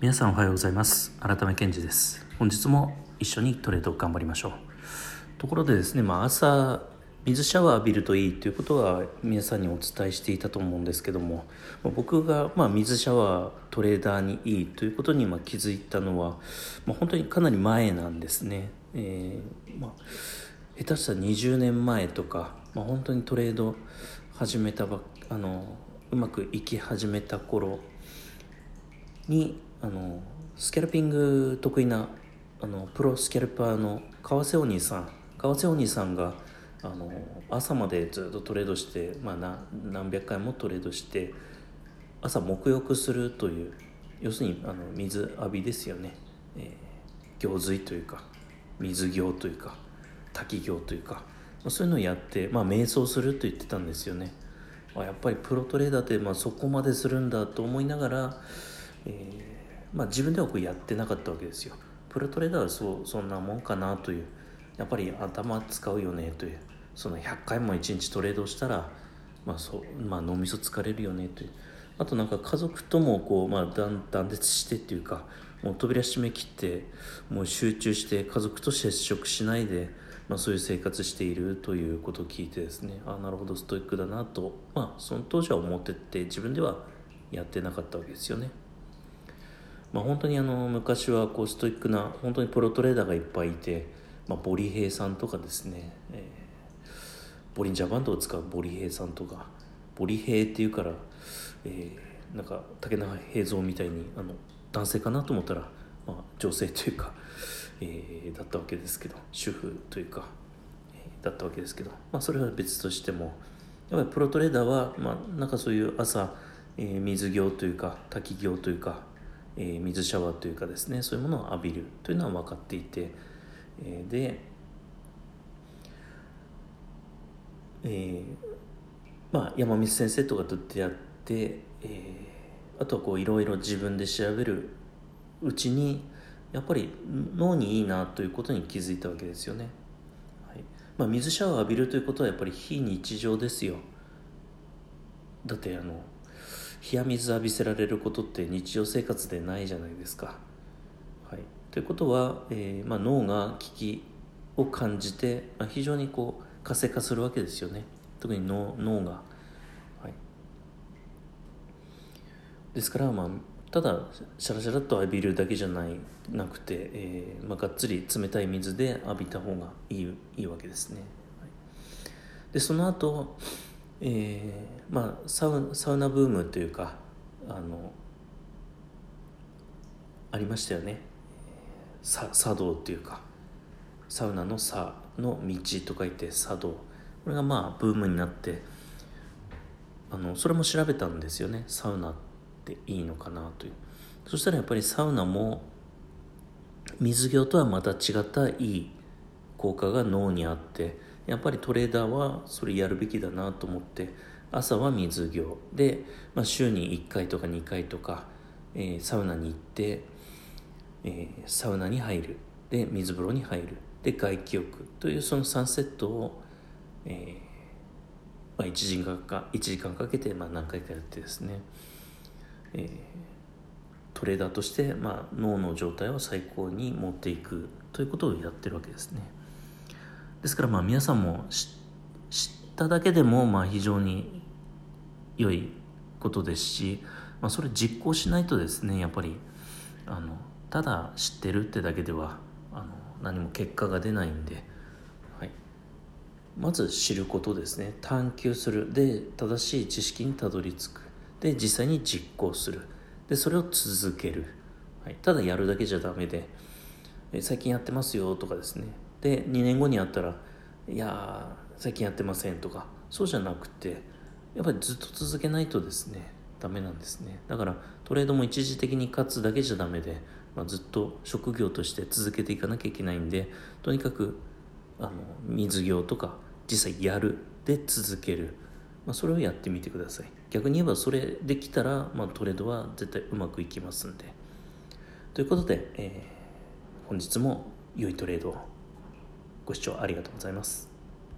皆さんおはようございます。改め健二です。本日も一緒にトレード頑張りましょう。ところでですね、まあ、朝水シャワー浴びるといいということは皆さんにお伝えしていたと思うんですけども僕がま水シャワートレーダーにいいということにま気づいたのは、まあ、本当にかなり前なんですね、えー、まあ、下手したら20年前とか、まあ、本当にトレード始めたばあのうまくいき始めた頃にあのスキャルピング得意なあのプロスキャルパーの川瀬お兄さん。川瀬お兄さんがあの朝までずっとトレードして、まあ、何百回もトレードして朝沐浴するという要するにあの水浴びですよね、えー、行水というか水行というか滝行というか、まあ、そういうのをやって、まあ、瞑想すると言ってたんですよね。あやっぱりプロトレーダーって、まあ、そこまでするんだと思いながら、えーまあ、自分ではこうやってなかったわけですよ。プロトレーダーはそうそんなもんかなという。やっぱり頭使うよねという。その100回も1日トレードしたら、まあそまあ、脳みそ疲れるよねという。あとなんか家族ともこう、まあ、断断絶してっていうかもう扉閉め切ってもう集中して家族と接触しないで、まあ、そういう生活しているということを聞いてですね。ああなるほどストイックだなと、まあ、その当時は思ってて自分ではやってなかったわけですよね。まあ、本当にあの昔はこうストイックな本当にプロトレーダーがいっぱいいて、まあ、ボリヘイさんとかですね、えー、ボリンジャーバンドを使うボリヘイさんとかボリヘイっていうから、えー、なんか竹中平蔵みたいにあの男性かなと思ったら、まあ、女性というか、えー、だったわけですけど主婦というか、えー、だったわけですけど、まあ、それは別としてもやっぱりプロトレーダーは、まあ、なんかそういう朝、えー、水行というか滝行というかえー、水シャワーというかですねそういうものを浴びるというのは分かっていて、えー、で、えー、まあ山水先生とかと出会って、えー、あとはこういろいろ自分で調べるうちにやっぱり脳にいいなということに気づいたわけですよね。はいまあ、水シャワー浴びるということはやっぱり非日常ですよ。だってあの冷や水浴びせられることって日常生活でないじゃないですか。はい、ということは、えー、まあ、脳が危機を感じて、まあ、非常にこう活性化するわけですよね特に脳脳が。はい、ですから、まあ、ただシャラシャラっと浴びるだけじゃないなくて、えーまあ、がっつり冷たい水で浴びた方がいいいいわけですね。はい、でその後えー、まあサウサウナブームというかあのありましたよね。茶道っていうかサウナの「茶」の「道」と書いて茶道これがまあブームになってあのそれも調べたんですよね。サウナっていいのかなという。そしたらやっぱりサウナも水行とはまた違ったいい効果が脳にあってやっぱりトレーダーはそれやるべきだなと思って朝は水行で、まあ、週に1回とか2回とか、えー、サウナに行って、えー、サウナに入る。で水風呂に入る。で外気浴。というその3セットを、えーまあ、1, 時間か1時間かけてまあ何回かやってですね、えー、トレーダーとして、まあ、脳の状態を最高に持っていくということをやってるわけですね。ですからまあ皆さんも知っただけでもまあ非常に良いことですし、まあ、それ実行しないとですねやっぱりあのただ知ってるってだけではあの何も結果が出ないんで、はい、まず知ることですね。探求する。で正しい知識にたどり着く。で実際に実行する。でそれを続ける、はい、ただやるだけじゃダメで最近やってますよとかですね。で2年後に会ったら「いや最近やってません」とかそうじゃなくてやっぱりずっと続けないとですねダメなんですね。だからトレードも一時的に勝つだけじゃダメで、まあ、ずっと職業として続けていかなきゃいけないんでとにかくあの水業とか実際やるで続ける、まあ、それをやってみてください。逆に言えばそれできたら、まあ、トレードは絶対うまくいきますんで。ということで、えー、本日も良いトレードをご視聴ありがとうございます。